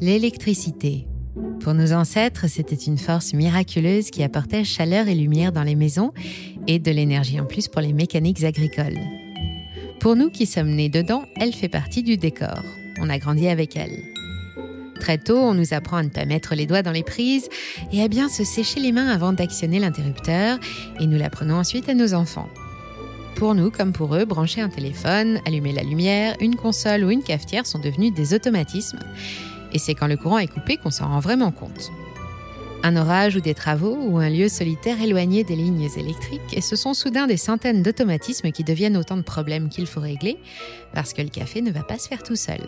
L'électricité. Pour nos ancêtres, c'était une force miraculeuse qui apportait chaleur et lumière dans les maisons et de l'énergie en plus pour les mécaniques agricoles. Pour nous qui sommes nés dedans, elle fait partie du décor. On a grandi avec elle. Très tôt, on nous apprend à ne pas mettre les doigts dans les prises et à bien se sécher les mains avant d'actionner l'interrupteur, et nous l'apprenons ensuite à nos enfants. Pour nous, comme pour eux, brancher un téléphone, allumer la lumière, une console ou une cafetière sont devenus des automatismes, et c'est quand le courant est coupé qu'on s'en rend vraiment compte. Un orage ou des travaux ou un lieu solitaire éloigné des lignes électriques et ce sont soudain des centaines d'automatismes qui deviennent autant de problèmes qu'il faut régler parce que le café ne va pas se faire tout seul.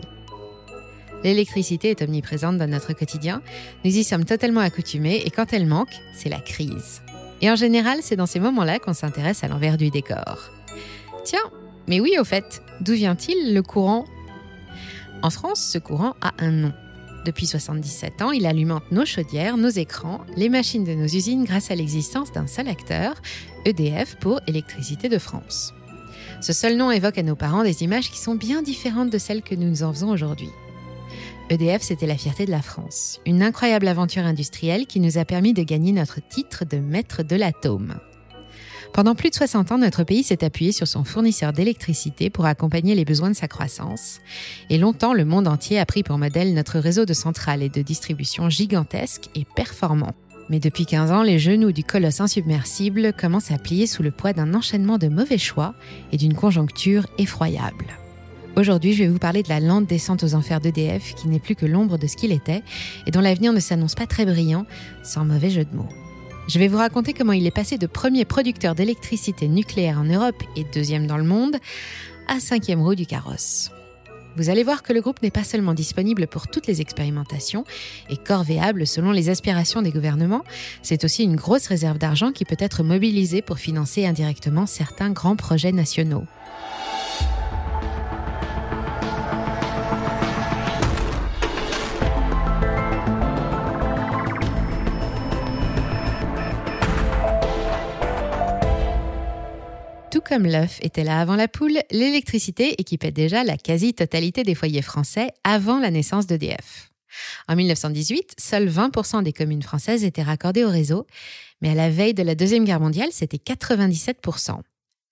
L'électricité est omniprésente dans notre quotidien, nous y sommes totalement accoutumés et quand elle manque, c'est la crise. Et en général, c'est dans ces moments-là qu'on s'intéresse à l'envers du décor. Tiens, mais oui au fait, d'où vient-il le courant? En France, ce courant a un nom. Depuis 77 ans, il alimente nos chaudières, nos écrans, les machines de nos usines grâce à l'existence d'un seul acteur, EDF pour Électricité de France. Ce seul nom évoque à nos parents des images qui sont bien différentes de celles que nous nous en faisons aujourd'hui. EDF, c'était la fierté de la France, une incroyable aventure industrielle qui nous a permis de gagner notre titre de maître de l'atome. Pendant plus de 60 ans, notre pays s'est appuyé sur son fournisseur d'électricité pour accompagner les besoins de sa croissance. Et longtemps, le monde entier a pris pour modèle notre réseau de centrales et de distribution gigantesque et performant. Mais depuis 15 ans, les genoux du colosse insubmersible commencent à plier sous le poids d'un enchaînement de mauvais choix et d'une conjoncture effroyable. Aujourd'hui, je vais vous parler de la lente descente aux enfers d'EDF qui n'est plus que l'ombre de ce qu'il était et dont l'avenir ne s'annonce pas très brillant, sans mauvais jeu de mots. Je vais vous raconter comment il est passé de premier producteur d'électricité nucléaire en Europe et deuxième dans le monde à cinquième roue du carrosse. Vous allez voir que le groupe n'est pas seulement disponible pour toutes les expérimentations et corvéable selon les aspirations des gouvernements, c'est aussi une grosse réserve d'argent qui peut être mobilisée pour financer indirectement certains grands projets nationaux. Comme l'œuf était là avant la poule, l'électricité équipait déjà la quasi-totalité des foyers français avant la naissance d'EDF. En 1918, seuls 20% des communes françaises étaient raccordées au réseau, mais à la veille de la Deuxième Guerre mondiale, c'était 97%.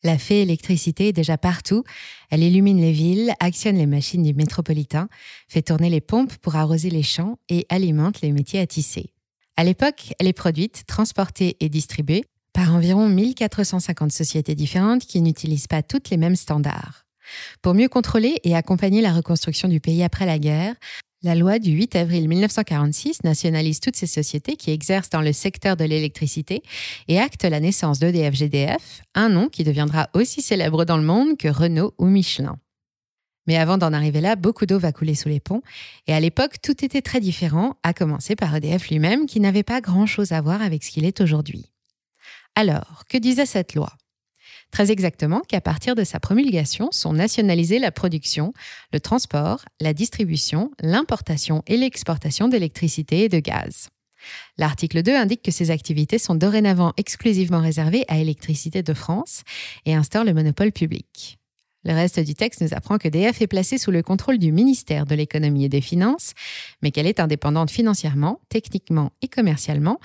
La fée électricité est déjà partout. Elle illumine les villes, actionne les machines du métropolitain, fait tourner les pompes pour arroser les champs et alimente les métiers à tisser. À l'époque, elle est produite, transportée et distribuée par environ 1450 sociétés différentes qui n'utilisent pas toutes les mêmes standards. Pour mieux contrôler et accompagner la reconstruction du pays après la guerre, la loi du 8 avril 1946 nationalise toutes ces sociétés qui exercent dans le secteur de l'électricité et acte la naissance d'EDF-GDF, un nom qui deviendra aussi célèbre dans le monde que Renault ou Michelin. Mais avant d'en arriver là, beaucoup d'eau va couler sous les ponts. Et à l'époque, tout était très différent, à commencer par EDF lui-même, qui n'avait pas grand-chose à voir avec ce qu'il est aujourd'hui. Alors, que disait cette loi? Très exactement qu'à partir de sa promulgation sont nationalisées la production, le transport, la distribution, l'importation et l'exportation d'électricité et de gaz. L'article 2 indique que ces activités sont dorénavant exclusivement réservées à Électricité de France et instaure le monopole public. Le reste du texte nous apprend que DF est placée sous le contrôle du ministère de l'économie et des finances, mais qu'elle est indépendante financièrement, techniquement et commercialement,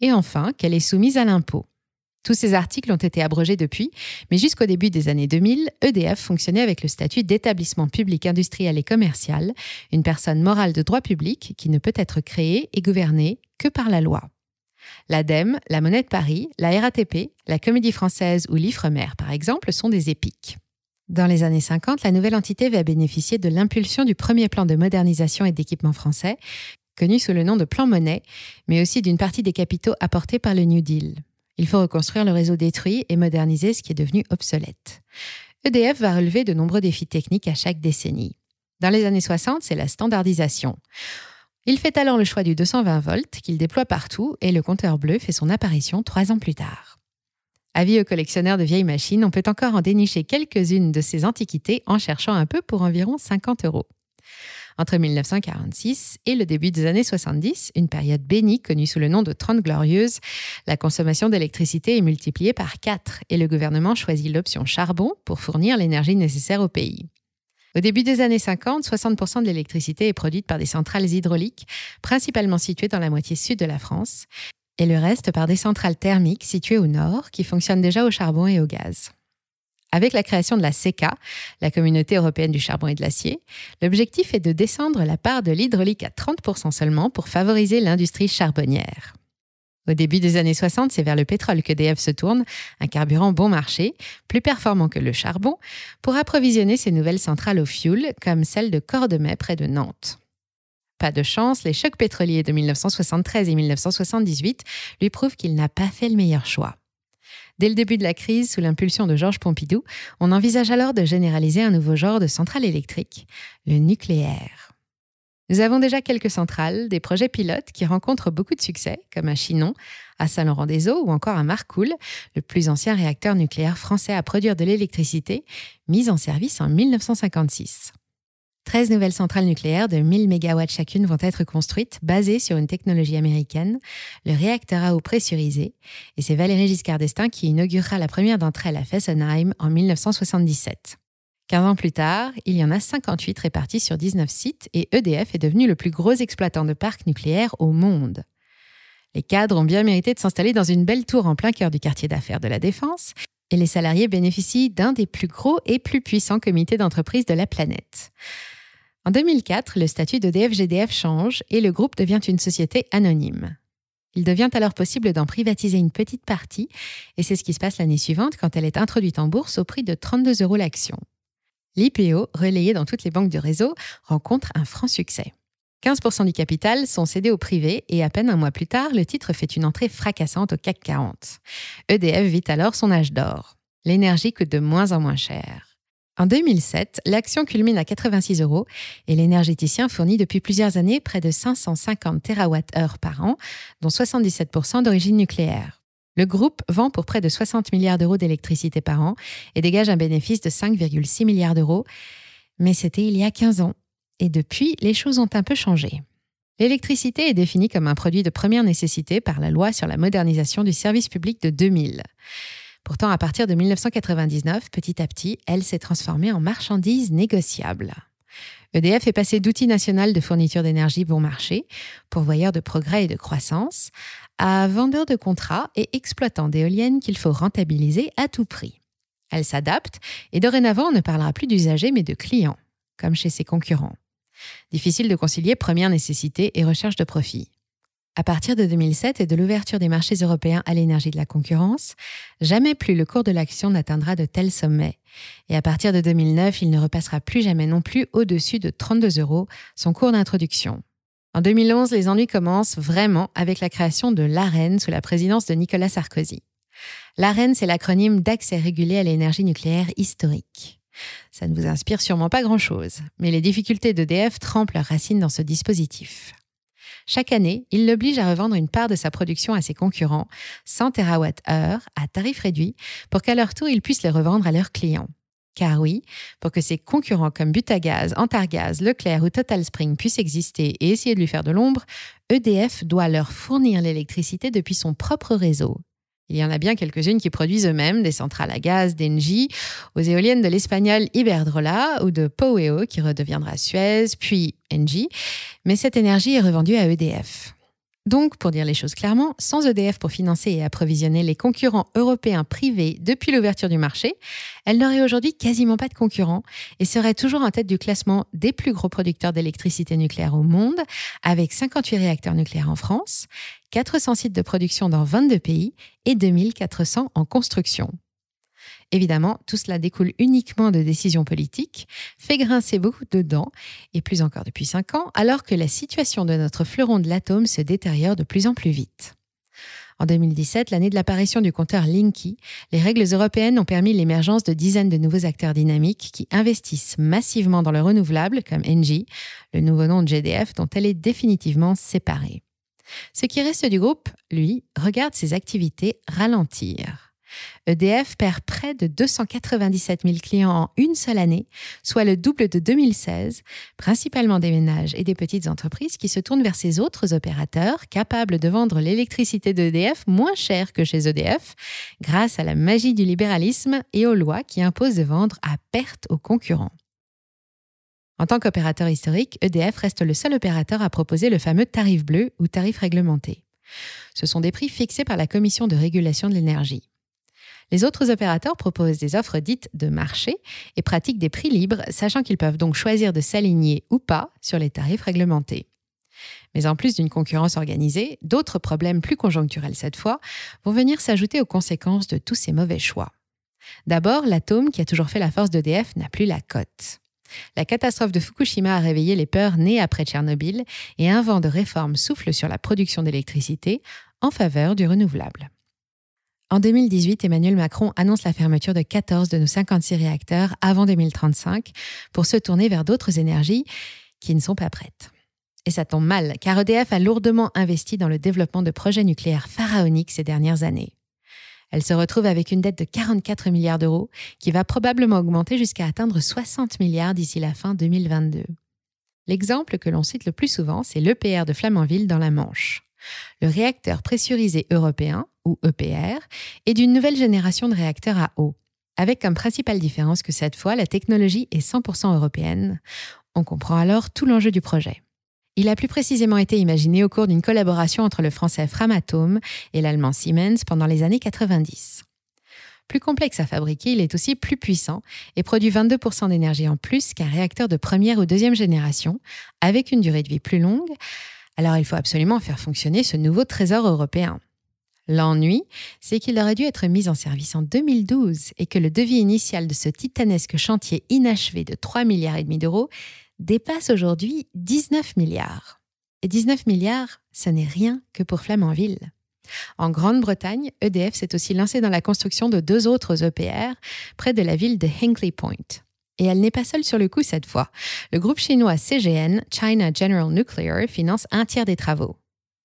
et enfin qu'elle est soumise à l'impôt. Tous ces articles ont été abrogés depuis, mais jusqu'au début des années 2000, EDF fonctionnait avec le statut d'établissement public industriel et commercial, une personne morale de droit public qui ne peut être créée et gouvernée que par la loi. L'ADEME, la Monnaie de Paris, la RATP, la Comédie Française ou l'Ifremer, par exemple, sont des épiques. Dans les années 50, la nouvelle entité va bénéficier de l'impulsion du premier plan de modernisation et d'équipement français, connu sous le nom de Plan Monnaie, mais aussi d'une partie des capitaux apportés par le New Deal. Il faut reconstruire le réseau détruit et moderniser ce qui est devenu obsolète. EDF va relever de nombreux défis techniques à chaque décennie. Dans les années 60, c'est la standardisation. Il fait alors le choix du 220 volts qu'il déploie partout et le compteur bleu fait son apparition trois ans plus tard. Avis aux collectionneurs de vieilles machines, on peut encore en dénicher quelques-unes de ces antiquités en cherchant un peu pour environ 50 euros. Entre 1946 et le début des années 70, une période bénie connue sous le nom de Trente Glorieuses, la consommation d'électricité est multipliée par 4 et le gouvernement choisit l'option charbon pour fournir l'énergie nécessaire au pays. Au début des années 50, 60% de l'électricité est produite par des centrales hydrauliques, principalement situées dans la moitié sud de la France, et le reste par des centrales thermiques situées au nord, qui fonctionnent déjà au charbon et au gaz. Avec la création de la CECA, la Communauté européenne du charbon et de l'acier, l'objectif est de descendre la part de l'hydraulique à 30% seulement pour favoriser l'industrie charbonnière. Au début des années 60, c'est vers le pétrole que DF se tourne, un carburant bon marché, plus performant que le charbon, pour approvisionner ses nouvelles centrales au fioul, comme celle de Cordemais près de Nantes. Pas de chance, les chocs pétroliers de 1973 et 1978 lui prouvent qu'il n'a pas fait le meilleur choix. Dès le début de la crise, sous l'impulsion de Georges Pompidou, on envisage alors de généraliser un nouveau genre de centrale électrique, le nucléaire. Nous avons déjà quelques centrales, des projets pilotes qui rencontrent beaucoup de succès, comme à Chinon, à Saint-Laurent-des-Eaux ou encore à Marcoule, le plus ancien réacteur nucléaire français à produire de l'électricité, mis en service en 1956. 13 nouvelles centrales nucléaires de 1000 MW chacune vont être construites, basées sur une technologie américaine, le réacteur à eau pressurisé, et c'est Valéry Giscard d'Estaing qui inaugurera la première d'entre elles à Fessenheim en 1977. 15 ans plus tard, il y en a 58 répartis sur 19 sites et EDF est devenu le plus gros exploitant de parcs nucléaires au monde. Les cadres ont bien mérité de s'installer dans une belle tour en plein cœur du quartier d'affaires de la Défense et les salariés bénéficient d'un des plus gros et plus puissants comités d'entreprise de la planète. En 2004, le statut d'EDF-GDF change et le groupe devient une société anonyme. Il devient alors possible d'en privatiser une petite partie, et c'est ce qui se passe l'année suivante quand elle est introduite en bourse au prix de 32 euros l'action. L'IPO, relayé dans toutes les banques du réseau, rencontre un franc succès. 15% du capital sont cédés au privé et à peine un mois plus tard, le titre fait une entrée fracassante au CAC 40. EDF vit alors son âge d'or. L'énergie coûte de moins en moins cher. En 2007, l'action culmine à 86 euros et l'énergéticien fournit depuis plusieurs années près de 550 TWh par an, dont 77% d'origine nucléaire. Le groupe vend pour près de 60 milliards d'euros d'électricité par an et dégage un bénéfice de 5,6 milliards d'euros. Mais c'était il y a 15 ans. Et depuis, les choses ont un peu changé. L'électricité est définie comme un produit de première nécessité par la loi sur la modernisation du service public de 2000. Pourtant, à partir de 1999, petit à petit, elle s'est transformée en marchandise négociable. EDF est passé d'outil national de fourniture d'énergie bon marché, pourvoyeur de progrès et de croissance, à vendeur de contrats et exploitant d'éoliennes qu'il faut rentabiliser à tout prix. Elle s'adapte et dorénavant on ne parlera plus d'usagers mais de clients, comme chez ses concurrents. Difficile de concilier première nécessité et recherche de profit. À partir de 2007 et de l'ouverture des marchés européens à l'énergie de la concurrence, jamais plus le cours de l'action n'atteindra de tels sommets. Et à partir de 2009, il ne repassera plus jamais non plus au-dessus de 32 euros, son cours d'introduction. En 2011, les ennuis commencent vraiment avec la création de l'AREN sous la présidence de Nicolas Sarkozy. L'AREN, c'est l'acronyme d'accès régulé à l'énergie nucléaire historique. Ça ne vous inspire sûrement pas grand-chose, mais les difficultés d'EDF trempent leurs racines dans ce dispositif. Chaque année, il l'oblige à revendre une part de sa production à ses concurrents, 100 TWh, à tarif réduit, pour qu'à leur tour, ils puissent les revendre à leurs clients. Car oui, pour que ses concurrents comme Butagaz, Antargaz, Leclerc ou Total Spring puissent exister et essayer de lui faire de l'ombre, EDF doit leur fournir l'électricité depuis son propre réseau, il y en a bien quelques-unes qui produisent eux-mêmes des centrales à gaz d'Engie, aux éoliennes de l'espagnol Iberdrola ou de Poweo qui redeviendra Suez, puis Engie, mais cette énergie est revendue à EDF. Donc, pour dire les choses clairement, sans EDF pour financer et approvisionner les concurrents européens privés depuis l'ouverture du marché, elle n'aurait aujourd'hui quasiment pas de concurrents et serait toujours en tête du classement des plus gros producteurs d'électricité nucléaire au monde, avec 58 réacteurs nucléaires en France, 400 sites de production dans 22 pays et 2400 en construction. Évidemment, tout cela découle uniquement de décisions politiques, fait grincer beaucoup de dents, et plus encore depuis cinq ans, alors que la situation de notre fleuron de l'atome se détériore de plus en plus vite. En 2017, l'année de l'apparition du compteur Linky, les règles européennes ont permis l'émergence de dizaines de nouveaux acteurs dynamiques qui investissent massivement dans le renouvelable, comme Engie, le nouveau nom de GDF dont elle est définitivement séparée. Ce qui reste du groupe, lui, regarde ses activités ralentir. EDF perd près de 297 000 clients en une seule année, soit le double de 2016, principalement des ménages et des petites entreprises qui se tournent vers ces autres opérateurs capables de vendre l'électricité d'EDF moins cher que chez EDF, grâce à la magie du libéralisme et aux lois qui imposent de vendre à perte aux concurrents. En tant qu'opérateur historique, EDF reste le seul opérateur à proposer le fameux tarif bleu ou tarif réglementé. Ce sont des prix fixés par la Commission de régulation de l'énergie. Les autres opérateurs proposent des offres dites de marché et pratiquent des prix libres, sachant qu'ils peuvent donc choisir de s'aligner ou pas sur les tarifs réglementés. Mais en plus d'une concurrence organisée, d'autres problèmes plus conjoncturels cette fois vont venir s'ajouter aux conséquences de tous ces mauvais choix. D'abord, l'atome qui a toujours fait la force d'EDF n'a plus la cote. La catastrophe de Fukushima a réveillé les peurs nées après Tchernobyl et un vent de réforme souffle sur la production d'électricité en faveur du renouvelable. En 2018, Emmanuel Macron annonce la fermeture de 14 de nos 56 réacteurs avant 2035 pour se tourner vers d'autres énergies qui ne sont pas prêtes. Et ça tombe mal, car EDF a lourdement investi dans le développement de projets nucléaires pharaoniques ces dernières années. Elle se retrouve avec une dette de 44 milliards d'euros qui va probablement augmenter jusqu'à atteindre 60 milliards d'ici la fin 2022. L'exemple que l'on cite le plus souvent, c'est l'EPR de Flamanville dans la Manche. Le réacteur pressurisé européen, ou EPR, est d'une nouvelle génération de réacteurs à eau, avec comme principale différence que cette fois, la technologie est 100% européenne. On comprend alors tout l'enjeu du projet. Il a plus précisément été imaginé au cours d'une collaboration entre le français Framatome et l'allemand Siemens pendant les années 90. Plus complexe à fabriquer, il est aussi plus puissant et produit 22% d'énergie en plus qu'un réacteur de première ou deuxième génération, avec une durée de vie plus longue. Alors il faut absolument faire fonctionner ce nouveau trésor européen. L'ennui, c'est qu'il aurait dû être mis en service en 2012 et que le devis initial de ce titanesque chantier inachevé de 3 milliards et demi d'euros dépasse aujourd'hui 19 milliards. Et 19 milliards, ce n'est rien que pour Flamanville. En Grande-Bretagne, EDF s'est aussi lancé dans la construction de deux autres EPR près de la ville de Hinkley Point. Et elle n'est pas seule sur le coup cette fois. Le groupe chinois CGN, China General Nuclear, finance un tiers des travaux.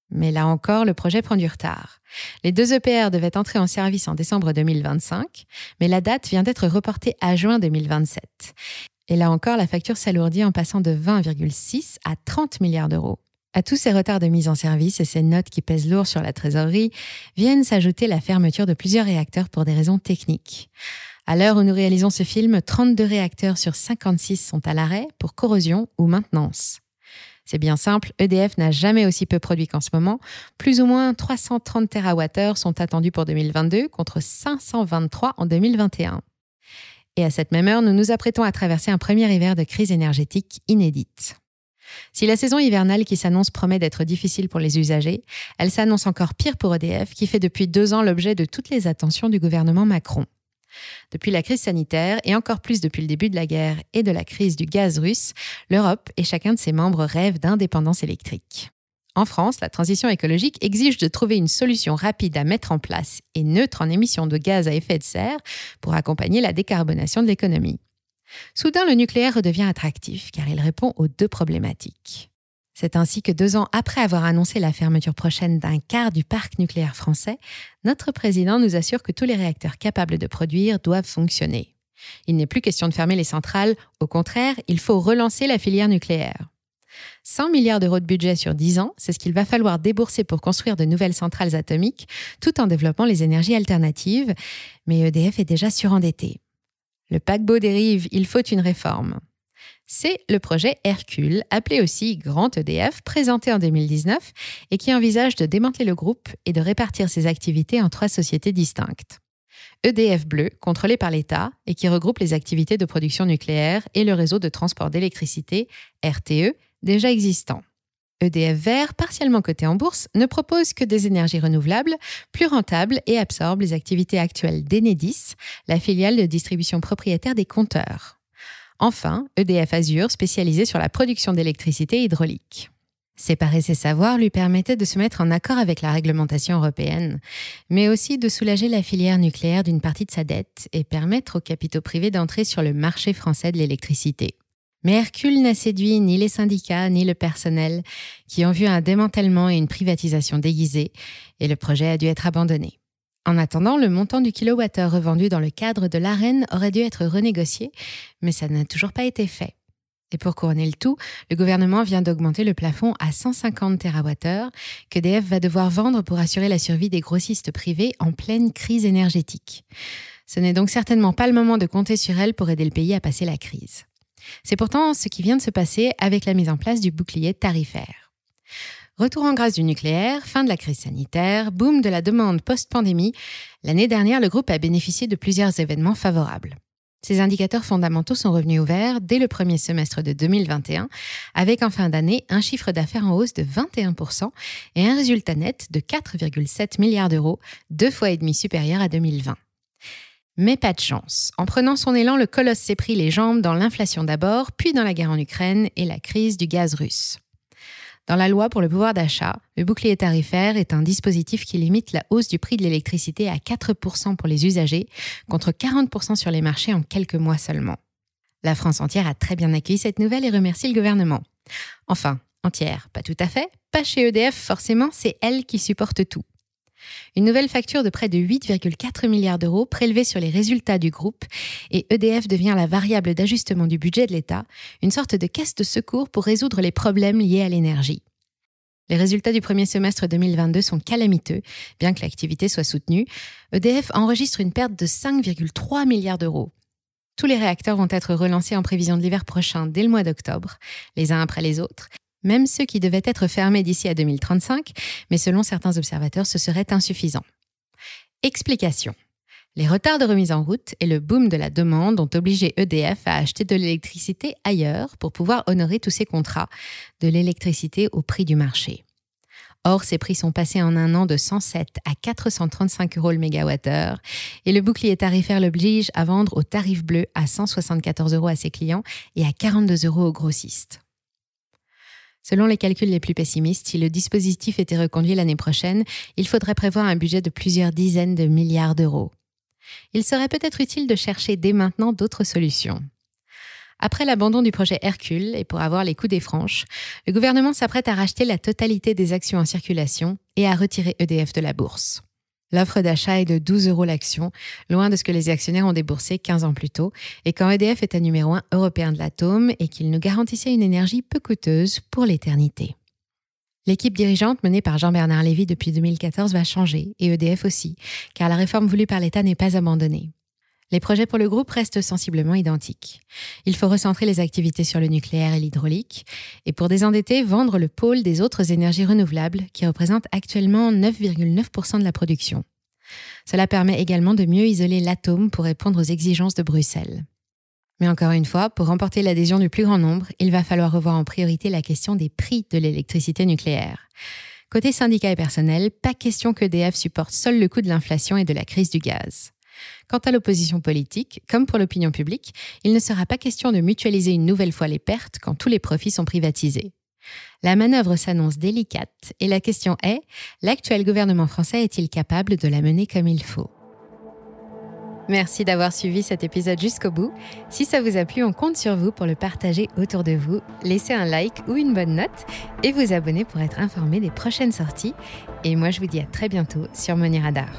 Mais là encore, le projet prend du retard. Les deux EPR devaient entrer en service en décembre 2025, mais la date vient d'être reportée à juin 2027. Et là encore, la facture s'alourdit en passant de 20,6 à 30 milliards d'euros. À tous ces retards de mise en service et ces notes qui pèsent lourd sur la trésorerie, viennent s'ajouter la fermeture de plusieurs réacteurs pour des raisons techniques. À l'heure où nous réalisons ce film, 32 réacteurs sur 56 sont à l'arrêt pour corrosion ou maintenance. C'est bien simple, EDF n'a jamais aussi peu produit qu'en ce moment. Plus ou moins 330 TWh sont attendus pour 2022 contre 523 en 2021. Et à cette même heure, nous nous apprêtons à traverser un premier hiver de crise énergétique inédite. Si la saison hivernale qui s'annonce promet d'être difficile pour les usagers, elle s'annonce encore pire pour EDF qui fait depuis deux ans l'objet de toutes les attentions du gouvernement Macron. Depuis la crise sanitaire et encore plus depuis le début de la guerre et de la crise du gaz russe, l'Europe et chacun de ses membres rêvent d'indépendance électrique. En France, la transition écologique exige de trouver une solution rapide à mettre en place et neutre en émissions de gaz à effet de serre pour accompagner la décarbonation de l'économie. Soudain, le nucléaire redevient attractif car il répond aux deux problématiques. C'est ainsi que deux ans après avoir annoncé la fermeture prochaine d'un quart du parc nucléaire français, notre président nous assure que tous les réacteurs capables de produire doivent fonctionner. Il n'est plus question de fermer les centrales, au contraire, il faut relancer la filière nucléaire. 100 milliards d'euros de budget sur 10 ans, c'est ce qu'il va falloir débourser pour construire de nouvelles centrales atomiques, tout en développant les énergies alternatives. Mais EDF est déjà surendetté. Le paquebot dérive, il faut une réforme. C'est le projet Hercule, appelé aussi Grand EDF, présenté en 2019 et qui envisage de démanteler le groupe et de répartir ses activités en trois sociétés distinctes. EDF Bleu, contrôlé par l'État et qui regroupe les activités de production nucléaire et le réseau de transport d'électricité, RTE, déjà existant. EDF Vert, partiellement coté en bourse, ne propose que des énergies renouvelables, plus rentables et absorbe les activités actuelles d'Enedis, la filiale de distribution propriétaire des compteurs. Enfin, EDF Azure, spécialisé sur la production d'électricité hydraulique. Séparer ses savoirs lui permettait de se mettre en accord avec la réglementation européenne, mais aussi de soulager la filière nucléaire d'une partie de sa dette et permettre aux capitaux privés d'entrer sur le marché français de l'électricité. Mais Hercule n'a séduit ni les syndicats ni le personnel, qui ont vu un démantèlement et une privatisation déguisée, et le projet a dû être abandonné. En attendant, le montant du kilowattheure revendu dans le cadre de l'arène aurait dû être renégocié, mais ça n'a toujours pas été fait. Et pour couronner le tout, le gouvernement vient d'augmenter le plafond à 150 TWh que DF va devoir vendre pour assurer la survie des grossistes privés en pleine crise énergétique. Ce n'est donc certainement pas le moment de compter sur elle pour aider le pays à passer la crise. C'est pourtant ce qui vient de se passer avec la mise en place du bouclier tarifaire. Retour en grâce du nucléaire, fin de la crise sanitaire, boom de la demande post-pandémie, l'année dernière, le groupe a bénéficié de plusieurs événements favorables. Ces indicateurs fondamentaux sont revenus au vert dès le premier semestre de 2021, avec en fin d'année un chiffre d'affaires en hausse de 21% et un résultat net de 4,7 milliards d'euros, deux fois et demi supérieur à 2020. Mais pas de chance. En prenant son élan, le colosse s'est pris les jambes dans l'inflation d'abord, puis dans la guerre en Ukraine et la crise du gaz russe. Dans la loi pour le pouvoir d'achat, le bouclier tarifaire est un dispositif qui limite la hausse du prix de l'électricité à 4% pour les usagers, contre 40% sur les marchés en quelques mois seulement. La France entière a très bien accueilli cette nouvelle et remercie le gouvernement. Enfin, entière, pas tout à fait, pas chez EDF forcément, c'est elle qui supporte tout. Une nouvelle facture de près de 8,4 milliards d'euros prélevée sur les résultats du groupe et EDF devient la variable d'ajustement du budget de l'État, une sorte de caisse de secours pour résoudre les problèmes liés à l'énergie. Les résultats du premier semestre 2022 sont calamiteux, bien que l'activité soit soutenue. EDF enregistre une perte de 5,3 milliards d'euros. Tous les réacteurs vont être relancés en prévision de l'hiver prochain dès le mois d'octobre, les uns après les autres, même ceux qui devaient être fermés d'ici à 2035, mais selon certains observateurs, ce serait insuffisant. Explication. Les retards de remise en route et le boom de la demande ont obligé EDF à acheter de l'électricité ailleurs pour pouvoir honorer tous ses contrats, de l'électricité au prix du marché. Or, ces prix sont passés en un an de 107 à 435 euros le mégawattheure et le bouclier tarifaire l'oblige à vendre au tarif bleu à 174 euros à ses clients et à 42 euros aux grossistes. Selon les calculs les plus pessimistes, si le dispositif était reconduit l'année prochaine, il faudrait prévoir un budget de plusieurs dizaines de milliards d'euros. Il serait peut-être utile de chercher dès maintenant d'autres solutions. Après l'abandon du projet Hercule et pour avoir les coups des franches, le gouvernement s'apprête à racheter la totalité des actions en circulation et à retirer EDF de la bourse. L'offre d'achat est de 12 euros l'action, loin de ce que les actionnaires ont déboursé 15 ans plus tôt, et quand EDF est un numéro 1 européen de l'atome et qu'il nous garantissait une énergie peu coûteuse pour l'éternité. L'équipe dirigeante menée par Jean-Bernard Lévy depuis 2014 va changer, et EDF aussi, car la réforme voulue par l'État n'est pas abandonnée. Les projets pour le groupe restent sensiblement identiques. Il faut recentrer les activités sur le nucléaire et l'hydraulique, et pour désendetter, vendre le pôle des autres énergies renouvelables, qui représentent actuellement 9,9% de la production. Cela permet également de mieux isoler l'atome pour répondre aux exigences de Bruxelles. Mais encore une fois, pour remporter l'adhésion du plus grand nombre, il va falloir revoir en priorité la question des prix de l'électricité nucléaire. Côté syndicat et personnel, pas question que DF supporte seul le coût de l'inflation et de la crise du gaz. Quant à l'opposition politique, comme pour l'opinion publique, il ne sera pas question de mutualiser une nouvelle fois les pertes quand tous les profits sont privatisés. La manœuvre s'annonce délicate et la question est, l'actuel gouvernement français est-il capable de la mener comme il faut? Merci d'avoir suivi cet épisode jusqu'au bout. Si ça vous a plu, on compte sur vous pour le partager autour de vous, laisser un like ou une bonne note et vous abonner pour être informé des prochaines sorties. Et moi, je vous dis à très bientôt sur Money Radar.